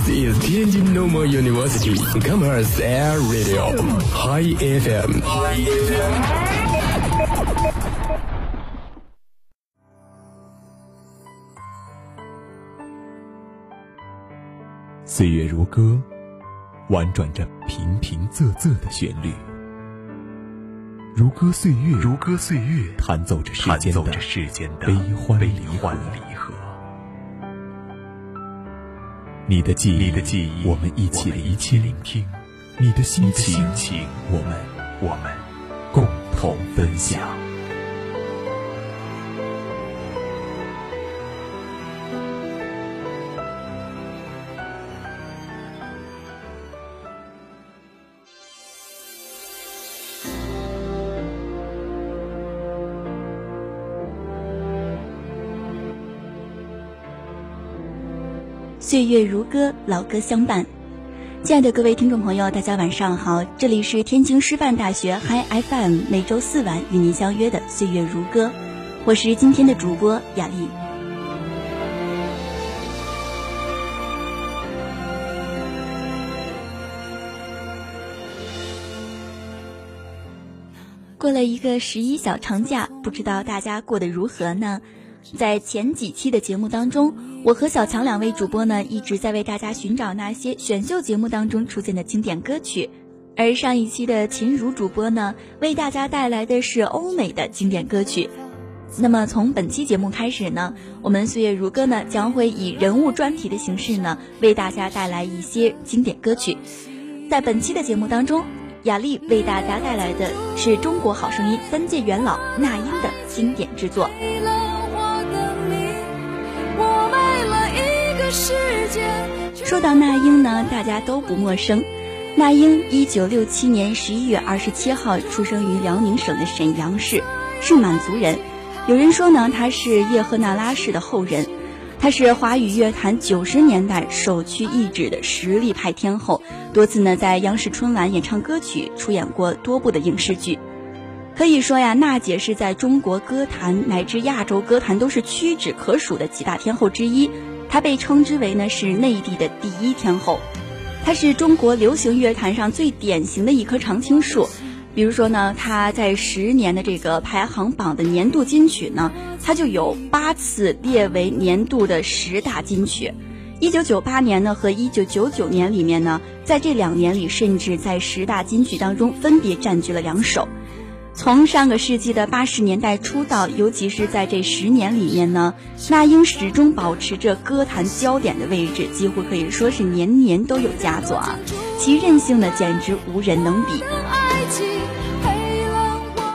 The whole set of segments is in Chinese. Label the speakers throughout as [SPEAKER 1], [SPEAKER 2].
[SPEAKER 1] This is Tianjin Normal University Commerce Air Radio High FM。
[SPEAKER 2] 岁月如歌，婉转着平平仄仄的旋律。如歌岁月，
[SPEAKER 3] 如歌岁月，
[SPEAKER 2] 弹奏着世间的
[SPEAKER 3] 世间的
[SPEAKER 2] 悲欢离合你的记忆，
[SPEAKER 3] 你的记忆，
[SPEAKER 2] 我们一起聆
[SPEAKER 3] 一起
[SPEAKER 2] 听；
[SPEAKER 3] 聆听；
[SPEAKER 2] 你的心
[SPEAKER 3] 心情，
[SPEAKER 2] 我们
[SPEAKER 3] 我们
[SPEAKER 2] 共同分享。
[SPEAKER 4] 岁月如歌，老歌相伴。亲爱的各位听众朋友，大家晚上好，这里是天津师范大学 Hi FM，每周四晚与您相约的《岁月如歌》，我是今天的主播雅丽。过了一个十一小长假，不知道大家过得如何呢？在前几期的节目当中，我和小强两位主播呢一直在为大家寻找那些选秀节目当中出现的经典歌曲，而上一期的秦如主播呢为大家带来的是欧美的经典歌曲。那么从本期节目开始呢，我们岁月如歌呢将会以人物专题的形式呢为大家带来一些经典歌曲。在本期的节目当中，雅丽为大家带来的是中国好声音三届元老那英的经典之作。说到那英呢，大家都不陌生。那英一九六七年十一月二十七号出生于辽宁省的沈阳市，是满族人。有人说呢，他是叶赫那拉氏的后人。她是华语乐坛九十年代首屈一指的实力派天后，多次呢在央视春晚演唱歌曲，出演过多部的影视剧。可以说呀，娜姐是在中国歌坛乃至亚洲歌坛都是屈指可数的几大天后之一。她被称之为呢是内地的第一天后，她是中国流行乐坛上最典型的一棵常青树。比如说呢，她在十年的这个排行榜的年度金曲呢，她就有八次列为年度的十大金曲。一九九八年呢和一九九九年里面呢，在这两年里，甚至在十大金曲当中分别占据了两首。从上个世纪的八十年代出道，尤其是在这十年里面呢，那英始终保持着歌坛焦点的位置，几乎可以说是年年都有佳作啊，其韧性呢简直无人能比。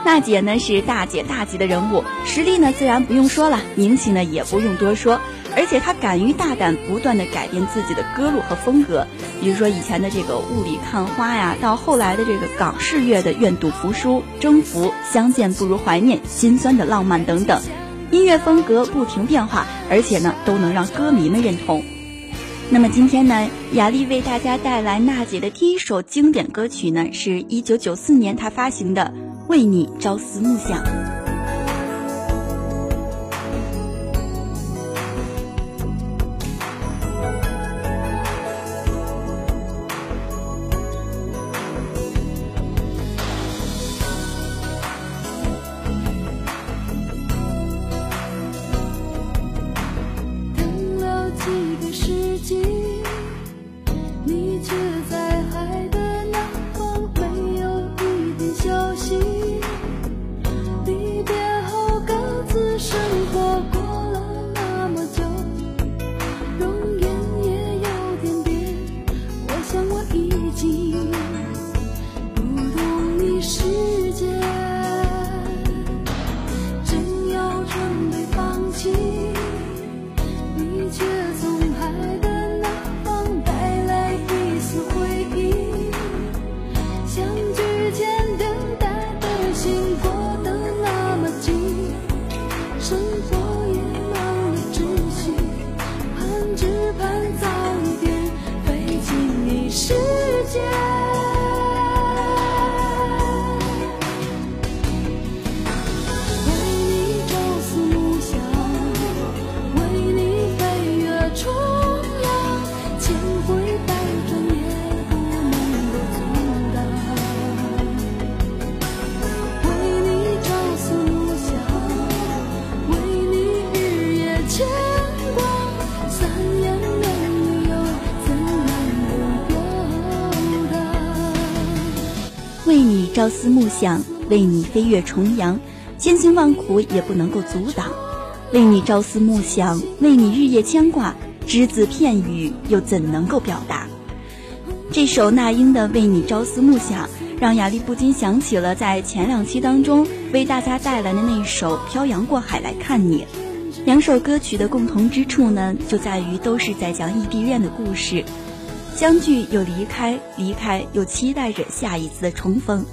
[SPEAKER 4] 娜姐呢是大姐大级的人物，实力呢自然不用说了，名气呢也不用多说，而且她敢于大胆不断的改变自己的歌路和风格，比如说以前的这个雾里看花呀，到后来的这个港式乐的愿赌服输、征服、相见不如怀念、心酸的浪漫等等，音乐风格不停变化，而且呢都能让歌迷们认同。那么今天呢，雅丽为大家带来娜姐的第一首经典歌曲呢，是一九九四年她发行的《为你朝思暮想》。
[SPEAKER 5] 朝思暮想，为你飞越重洋，千辛万苦也不能够阻挡。为你朝思暮想，为你日夜牵挂，只字片语又怎能够表达？这首那英的《为你朝思暮想》，让雅丽不禁想起了在前两期当中为大家带来的那首《漂洋过海来看你》。两首歌曲的共同之处呢，就在于都是在讲异地恋的故事，相聚又离开，离开又期待着下一次的重逢。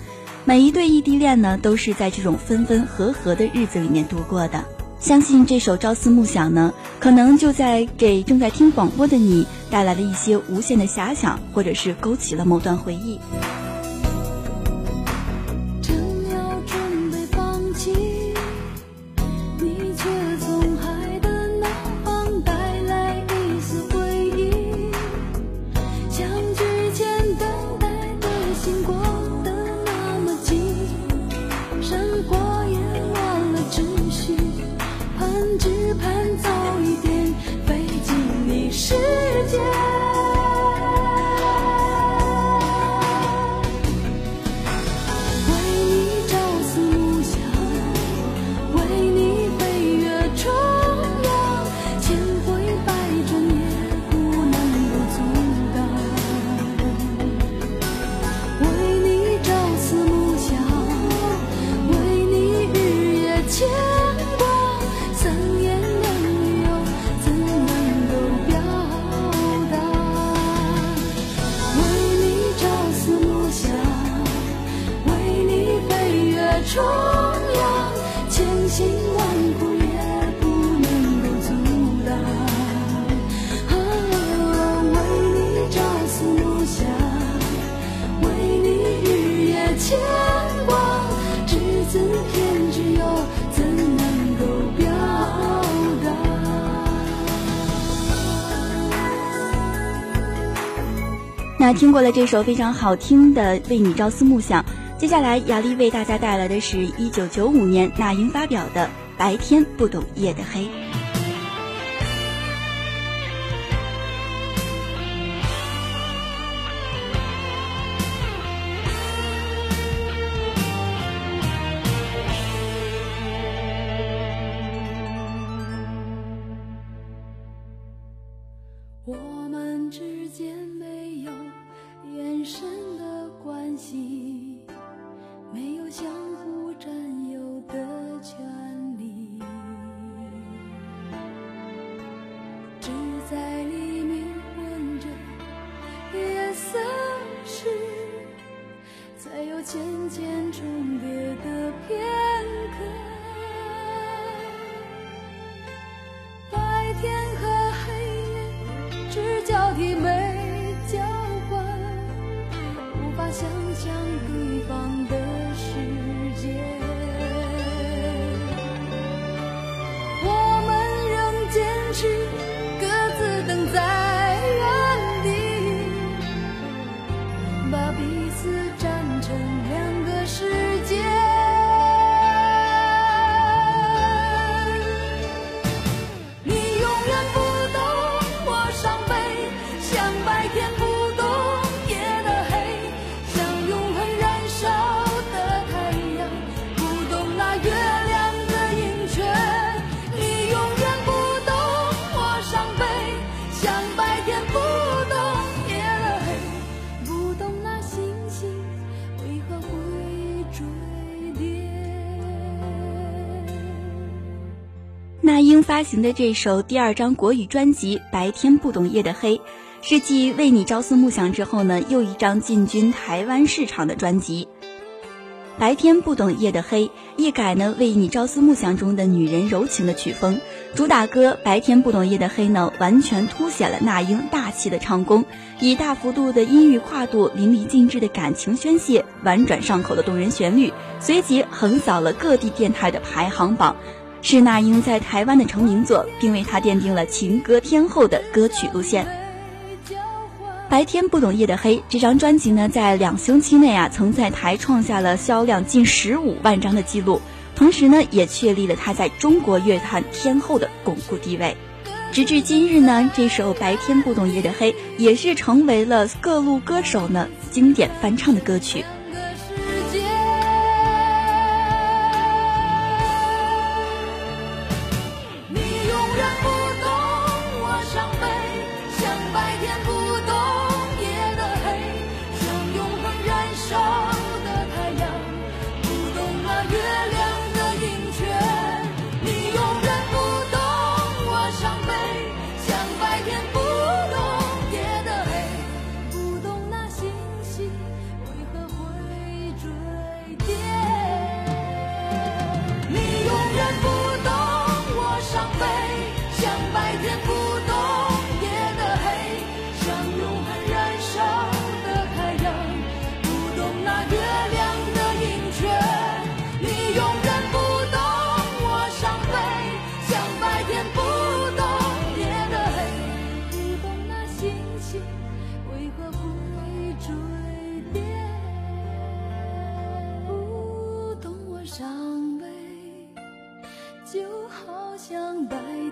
[SPEAKER 5] 每一对异地恋呢，都是在这种分分合合的日子里面度过的。相信这首《朝思暮想》呢，可能就在给正在听广播的你带来了一些无限的遐想，或者是勾起了某段回忆。盼早一点飞进你世界。那听过了这首非常好听的《为你朝思暮想》，接下来雅丽为大家带来的是一九九五年那英发表的《白天不懂夜的黑》。行的这首第二张国语专辑《白天不懂夜的黑》，是继《为你朝思暮想》之后呢又一张进军台湾市场的专辑。《白天不懂夜的黑》一改呢《为你朝思暮想》中的女人柔情的曲风，主打歌《白天不懂夜的黑》呢完全凸显了那英大气的唱功，以大幅度的音域跨度、淋漓尽致的感情宣泄、婉转上口的动人旋律，随即横扫了各地电台的排行榜。是那英在台湾的成名作，并为她奠定了情歌天后的歌曲路线。白天不懂夜的黑这张专辑呢，在两星期内啊，曾在台创下了销量近十五万张的记录，同时呢，也确立了她在中国乐坛天后的巩固地位。直至今日呢，这首《白天不懂夜的黑》也是成为了各路歌手呢经典翻唱的歌曲。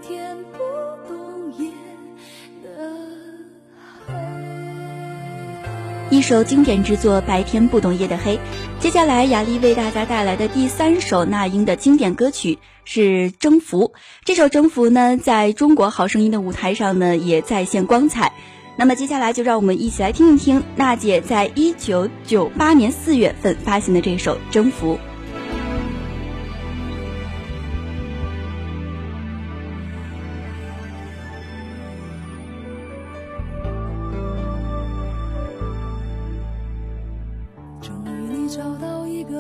[SPEAKER 5] 天不懂夜的黑。
[SPEAKER 4] 一首经典之作《白天不懂夜的黑》。接下来，雅丽为大家带来的第三首那英的经典歌曲是《征服》。这首《征服》呢，在中国好声音的舞台上呢，也再现光彩。那么接下来就让我们一起来听一听娜姐在一九九八年四月份发行的这首《征服》。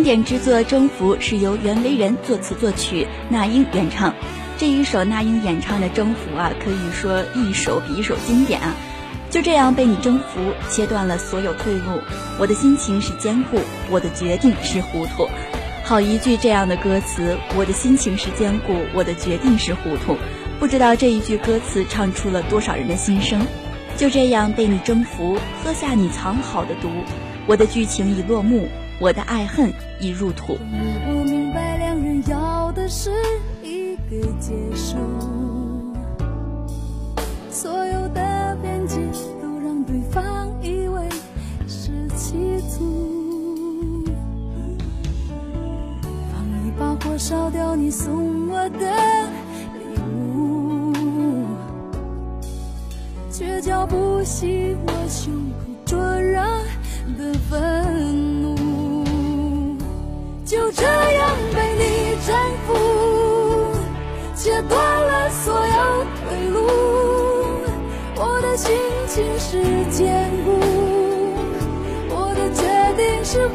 [SPEAKER 4] 经典之作《征服》是由袁惟仁作词作曲，那英原唱。这一首那英演唱的《征服》啊，可以说一首比一首经典啊。就这样被你征服，切断了所有退路。我的心情是坚固，我的决定是糊涂。好一句这样的歌词，我的心情是坚固，我的决定是糊涂。不知道这一句歌词唱出了多少人的心声。就这样被你征服，喝下你藏好的毒。我的剧情已落幕，我的爱恨已入土。
[SPEAKER 5] 我明白，两人要的是一个结束，所有的边界都让对方以为是企图。放一把火烧掉你送我的礼物，却浇不熄我胸口灼热切断了所有退路。我的心情是坚固，我的决定是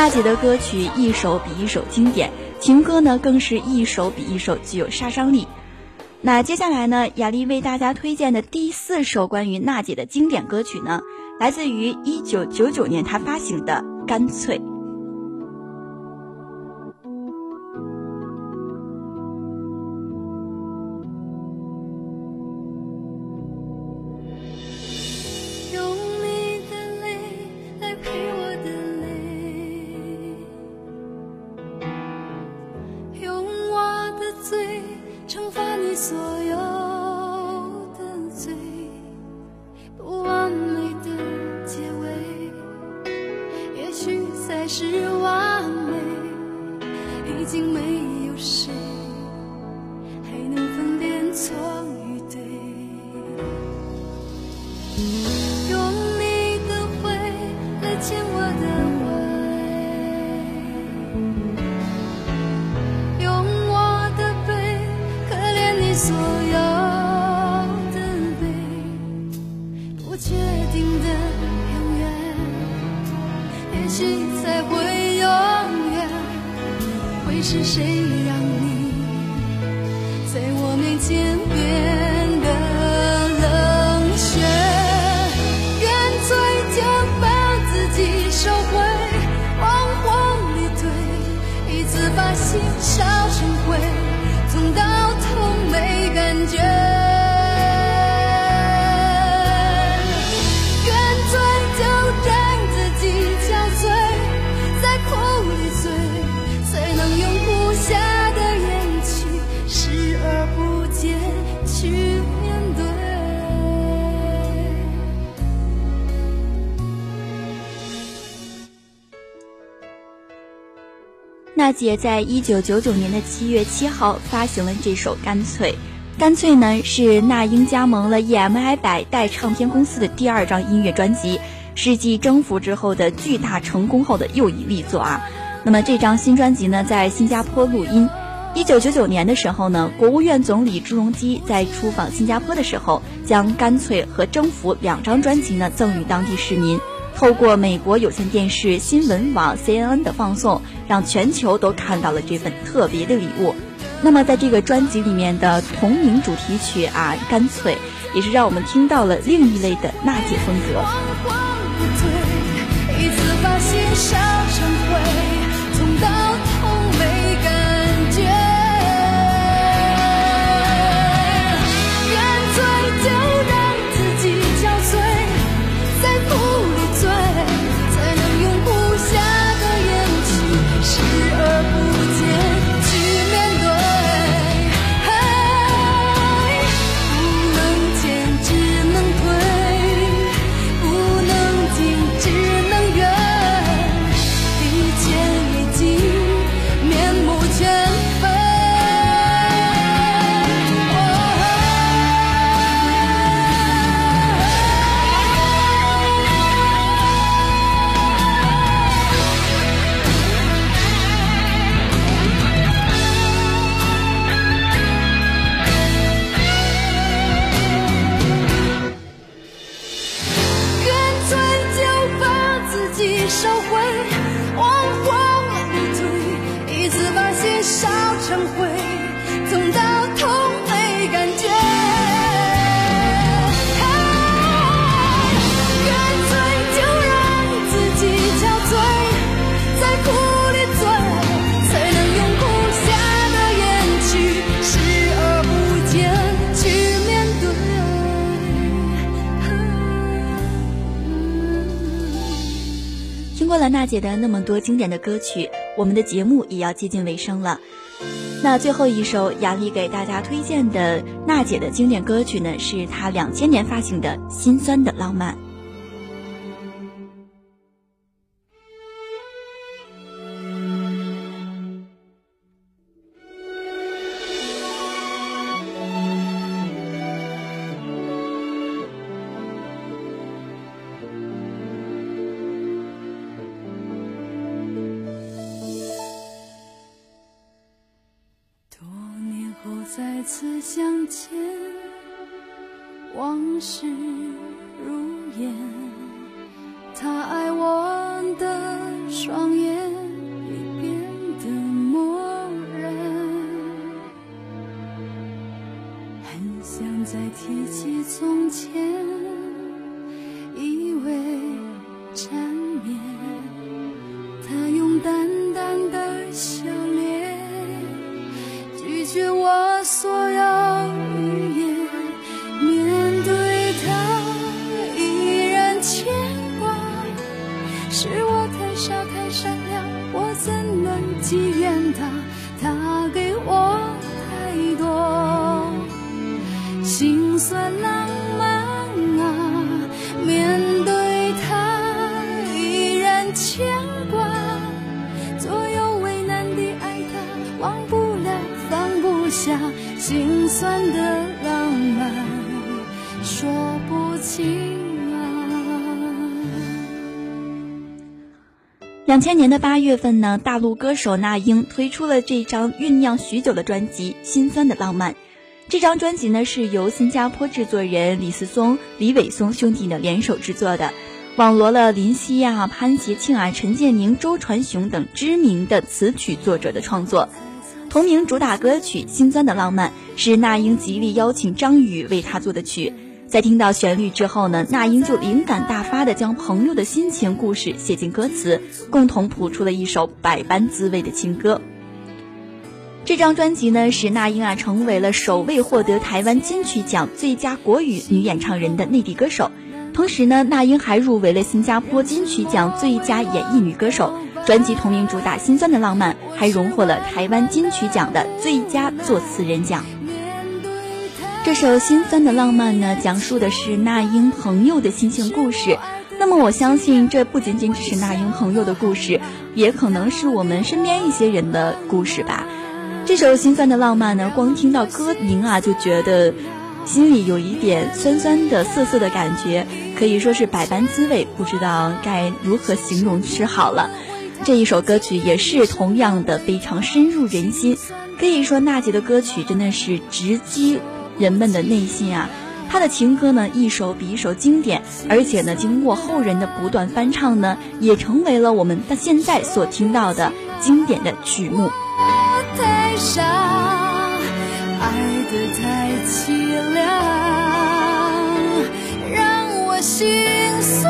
[SPEAKER 4] 娜姐的歌曲一首比一首经典，情歌呢更是一首比一首具有杀伤力。那接下来呢，雅丽为大家推荐的第四首关于娜姐的经典歌曲呢，来自于一九九九年她发行的《干脆》。
[SPEAKER 5] soy.
[SPEAKER 4] 娜姐在一九九九年的七月七号发行了这首《干脆》。干脆呢是那英加盟了 EMI 百代唱片公司的第二张音乐专辑，是继《征服》之后的巨大成功后的又一力作啊。那么这张新专辑呢，在新加坡录音。一九九九年的时候呢，国务院总理朱镕基在出访新加坡的时候，将《干脆》和《征服》两张专辑呢赠予当地市民。透过美国有线电视新闻网 CNN 的放送，让全球都看到了这份特别的礼物。那么，在这个专辑里面的同名主题曲啊，《干脆》，也是让我们听到了另一类的娜姐风格。
[SPEAKER 5] 收回，往荒里推，一次把心烧成灰，痛到痛没感觉。
[SPEAKER 4] 过了娜姐的那么多经典的歌曲，我们的节目也要接近尾声了。那最后一首雅丽给大家推荐的娜姐的经典歌曲呢，是她两千年发行的《心酸的浪漫》。两千年的八月份呢，大陆歌手那英推出了这张酝酿许久的专辑《心酸的浪漫》。这张专辑呢是由新加坡制作人李思松、李伟松兄弟呢联手制作的，网罗了林夕啊、潘协庆啊、陈建宁、周传雄等知名的词曲作者的创作。同名主打歌曲《心酸的浪漫》是那英极力邀请张宇为他做的曲。在听到旋律之后呢，那英就灵感大发的将朋友的心情故事写进歌词，共同谱出了一首百般滋味的情歌。这张专辑呢，使那英啊成为了首位获得台湾金曲奖最佳国语女演唱人的内地歌手。同时呢，那英还入围了新加坡金曲奖最佳演绎女歌手。专辑同名主打《心酸的浪漫》还荣获了台湾金曲奖的最佳作词人奖。这首《心酸的浪漫》呢，讲述的是那英朋友的心情故事。那么我相信，这不仅仅只是那英朋友的故事，也可能是我们身边一些人的故事吧。这首《心酸的浪漫》呢，光听到歌名啊，就觉得心里有一点酸酸的、涩涩的感觉，可以说是百般滋味，不知道该如何形容是好了。这一首歌曲也是同样的非常深入人心，可以说娜姐的歌曲真的是直击人们的内心啊！他的情歌呢，一首比一首经典，而且呢，经过后人的不断翻唱呢，也成为了我们到现在所听到的经典的曲目。
[SPEAKER 5] 太傻，爱得太凄凉，让我心碎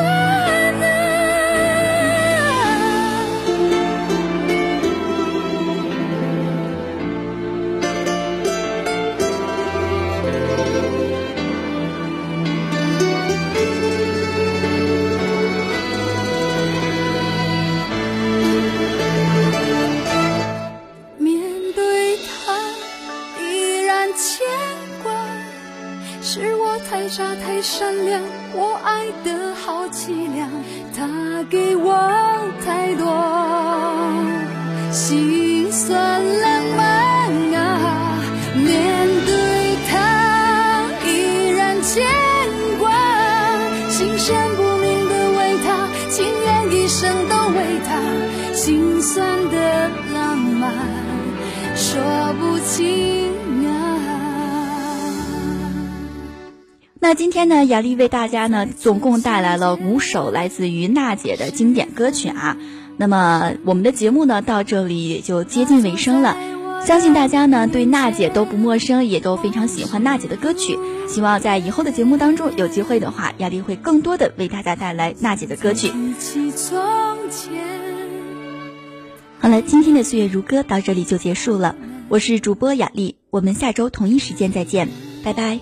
[SPEAKER 5] 不清啊。
[SPEAKER 4] 那今天呢，雅丽为大家呢总共带来了五首来自于娜姐的经典歌曲啊。那么我们的节目呢到这里也就接近尾声了，相信大家呢对娜姐都不陌生，也都非常喜欢娜姐的歌曲。希望在以后的节目当中有机会的话，雅丽会更多的为大家带来娜姐的歌曲。好了，今天的岁月如歌到这里就结束了。我是主播雅丽，我们下周同一时间再见，拜拜。